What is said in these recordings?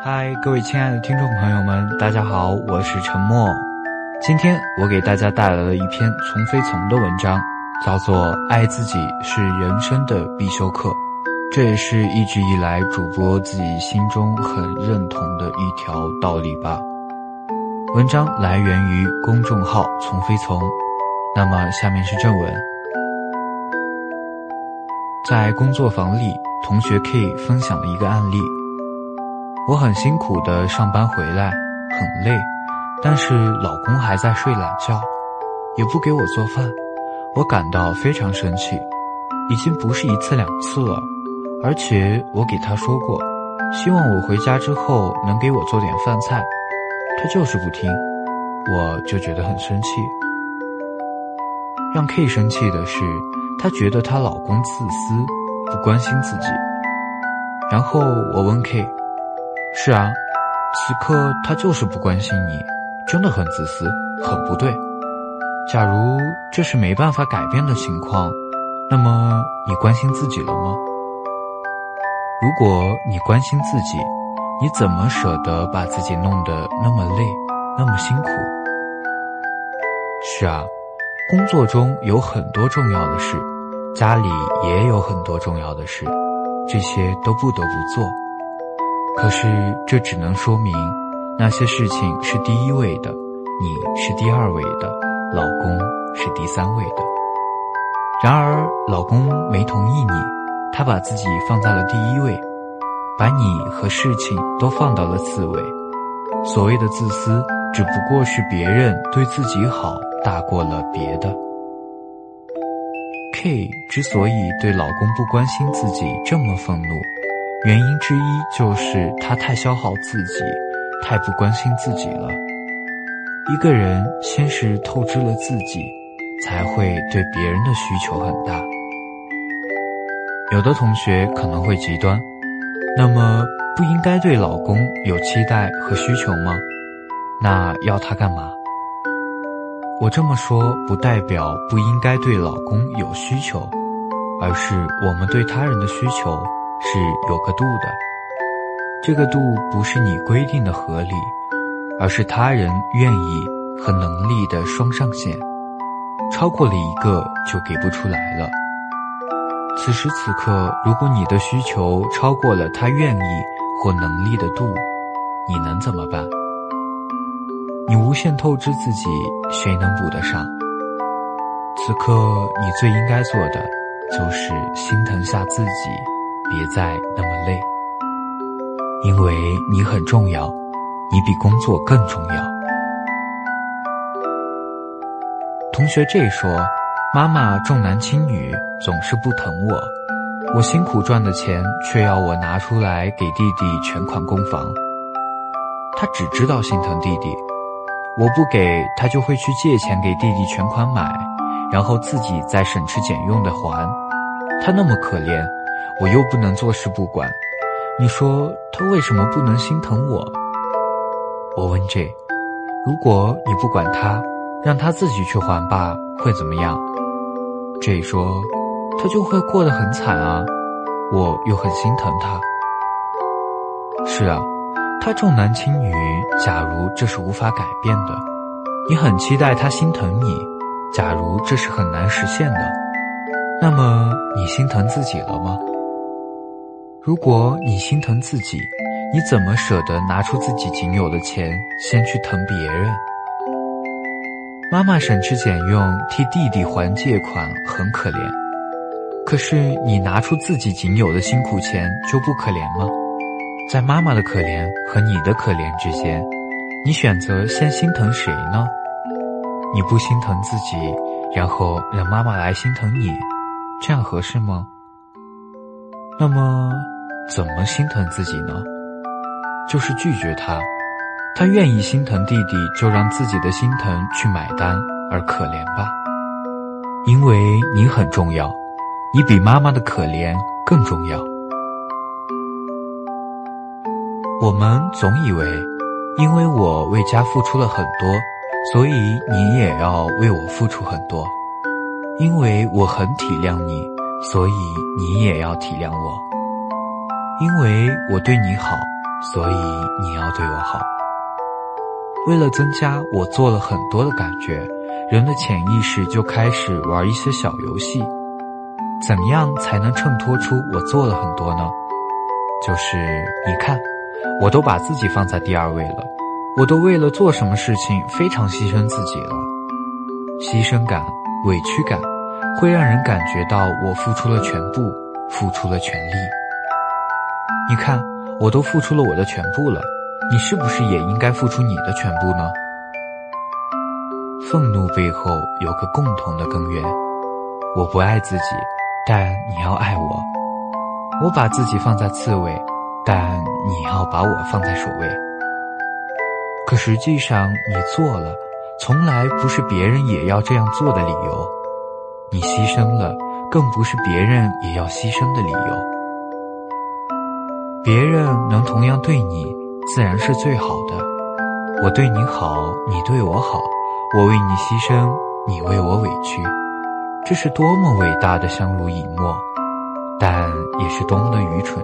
嗨，各位亲爱的听众朋友们，大家好，我是陈默。今天我给大家带来了一篇从飞从的文章，叫做《爱自己是人生的必修课》，这也是一直以来主播自己心中很认同的一条道理吧。文章来源于公众号“从飞从”，那么下面是正文。在工作坊里，同学 K 分享了一个案例。我很辛苦的上班回来，很累，但是老公还在睡懒觉，也不给我做饭，我感到非常生气，已经不是一次两次了，而且我给他说过，希望我回家之后能给我做点饭菜，他就是不听，我就觉得很生气。让 K 生气的是，她觉得她老公自私，不关心自己。然后我问 K。是啊，此刻他就是不关心你，真的很自私，很不对。假如这是没办法改变的情况，那么你关心自己了吗？如果你关心自己，你怎么舍得把自己弄得那么累，那么辛苦？是啊，工作中有很多重要的事，家里也有很多重要的事，这些都不得不做。可是，这只能说明那些事情是第一位的，你是第二位的，老公是第三位的。然而，老公没同意你，他把自己放在了第一位，把你和事情都放到了次位。所谓的自私，只不过是别人对自己好大过了别的。K 之所以对老公不关心自己这么愤怒。原因之一就是他太消耗自己，太不关心自己了。一个人先是透支了自己，才会对别人的需求很大。有的同学可能会极端，那么不应该对老公有期待和需求吗？那要他干嘛？我这么说不代表不应该对老公有需求，而是我们对他人的需求。是有个度的，这个度不是你规定的合理，而是他人愿意和能力的双上限，超过了一个就给不出来了。此时此刻，如果你的需求超过了他愿意或能力的度，你能怎么办？你无限透支自己，谁能补得上？此刻你最应该做的，就是心疼下自己。别再那么累，因为你很重要，你比工作更重要。同学 J 说：“妈妈重男轻女，总是不疼我，我辛苦赚的钱却要我拿出来给弟弟全款供房。他只知道心疼弟弟，我不给他就会去借钱给弟弟全款买，然后自己再省吃俭用的还。他那么可怜。”我又不能坐视不管，你说他为什么不能心疼我？我问 J，如果你不管他，让他自己去还吧，会怎么样？J 说，他就会过得很惨啊，我又很心疼他。是啊，他重男轻女，假如这是无法改变的，你很期待他心疼你，假如这是很难实现的，那么你心疼自己了吗？如果你心疼自己，你怎么舍得拿出自己仅有的钱先去疼别人？妈妈省吃俭用替弟弟还借款很可怜，可是你拿出自己仅有的辛苦钱就不可怜吗？在妈妈的可怜和你的可怜之间，你选择先心疼谁呢？你不心疼自己，然后让妈妈来心疼你，这样合适吗？那么。怎么心疼自己呢？就是拒绝他，他愿意心疼弟弟，就让自己的心疼去买单，而可怜吧。因为你很重要，你比妈妈的可怜更重要。我们总以为，因为我为家付出了很多，所以你也要为我付出很多。因为我很体谅你，所以你也要体谅我。因为我对你好，所以你要对我好。为了增加我做了很多的感觉，人的潜意识就开始玩一些小游戏。怎样才能衬托出我做了很多呢？就是你看，我都把自己放在第二位了，我都为了做什么事情非常牺牲自己了。牺牲感、委屈感，会让人感觉到我付出了全部，付出了全力。你看，我都付出了我的全部了，你是不是也应该付出你的全部呢？愤怒背后有个共同的根源，我不爱自己。但你要爱我，我把自己放在次位，但你要把我放在首位。可实际上，你做了，从来不是别人也要这样做的理由；你牺牲了，更不是别人也要牺牲的理由。别人能同样对你，自然是最好的。我对你好，你对我好，我为你牺牲，你为我委屈。这是多么伟大的相濡以沫，但也是多么的愚蠢。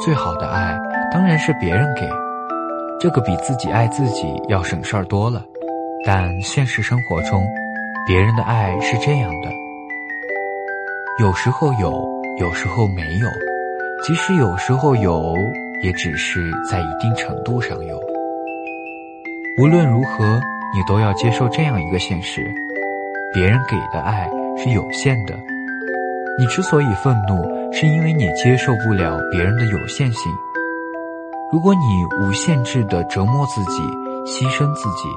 最好的爱当然是别人给，这个比自己爱自己要省事儿多了。但现实生活中，别人的爱是这样的：有时候有，有时候没有；即使有时候有，也只是在一定程度上有。无论如何，你都要接受这样一个现实。别人给的爱是有限的，你之所以愤怒，是因为你接受不了别人的有限性。如果你无限制的折磨自己、牺牲自己，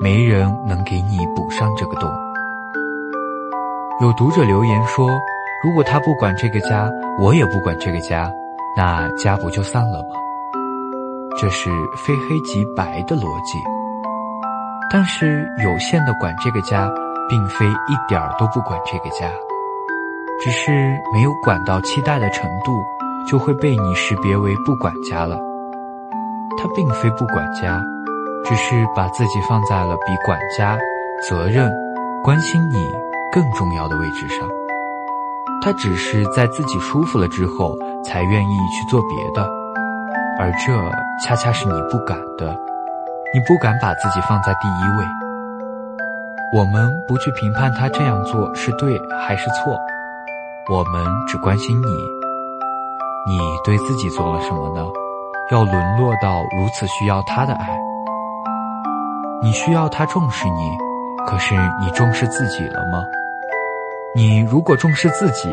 没人能给你补上这个洞。有读者留言说：“如果他不管这个家，我也不管这个家，那家不就散了吗？”这是非黑即白的逻辑。但是有限的管这个家。并非一点儿都不管这个家，只是没有管到期待的程度，就会被你识别为不管家了。他并非不管家，只是把自己放在了比管家、责任、关心你更重要的位置上。他只是在自己舒服了之后，才愿意去做别的，而这恰恰是你不敢的。你不敢把自己放在第一位。我们不去评判他这样做是对还是错，我们只关心你。你对自己做了什么呢？要沦落到如此需要他的爱？你需要他重视你，可是你重视自己了吗？你如果重视自己，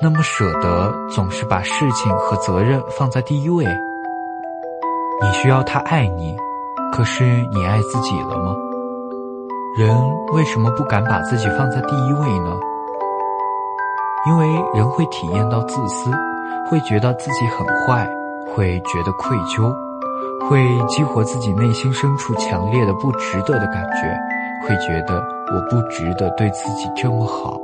那么舍得总是把事情和责任放在第一位？你需要他爱你，可是你爱自己了吗？人为什么不敢把自己放在第一位呢？因为人会体验到自私，会觉得自己很坏，会觉得愧疚，会激活自己内心深处强烈的不值得的感觉，会觉得我不值得对自己这么好。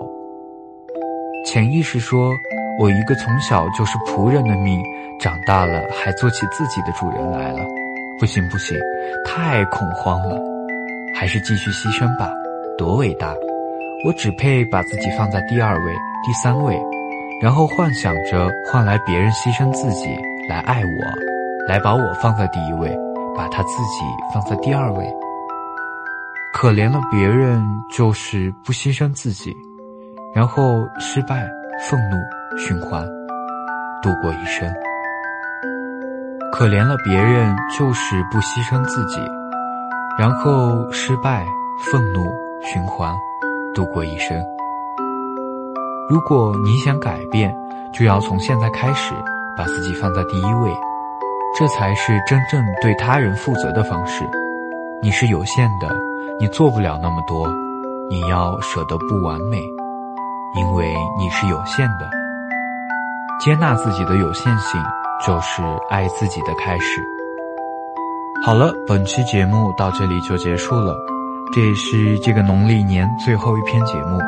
潜意识说：“我一个从小就是仆人的命，长大了还做起自己的主人来了，不行不行，太恐慌了。”还是继续牺牲吧，多伟大！我只配把自己放在第二位、第三位，然后幻想着换来别人牺牲自己来爱我，来把我放在第一位，把他自己放在第二位。可怜了别人，就是不牺牲自己，然后失败、愤怒循环，度过一生。可怜了别人，就是不牺牲自己。然后失败、愤怒循环，度过一生。如果你想改变，就要从现在开始把自己放在第一位，这才是真正对他人负责的方式。你是有限的，你做不了那么多，你要舍得不完美，因为你是有限的。接纳自己的有限性，就是爱自己的开始。好了，本期节目到这里就结束了，这也是这个农历年最后一篇节目。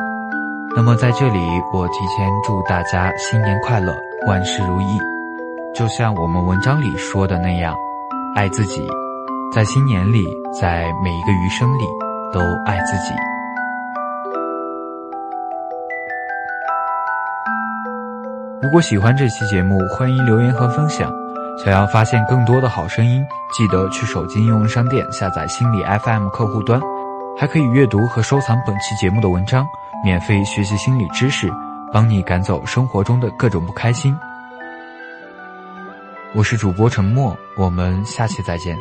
那么在这里，我提前祝大家新年快乐，万事如意。就像我们文章里说的那样，爱自己，在新年里，在每一个余生里，都爱自己。如果喜欢这期节目，欢迎留言和分享。想要发现更多的好声音，记得去手机应用商店下载心理 FM 客户端，还可以阅读和收藏本期节目的文章，免费学习心理知识，帮你赶走生活中的各种不开心。我是主播陈默，我们下期再见。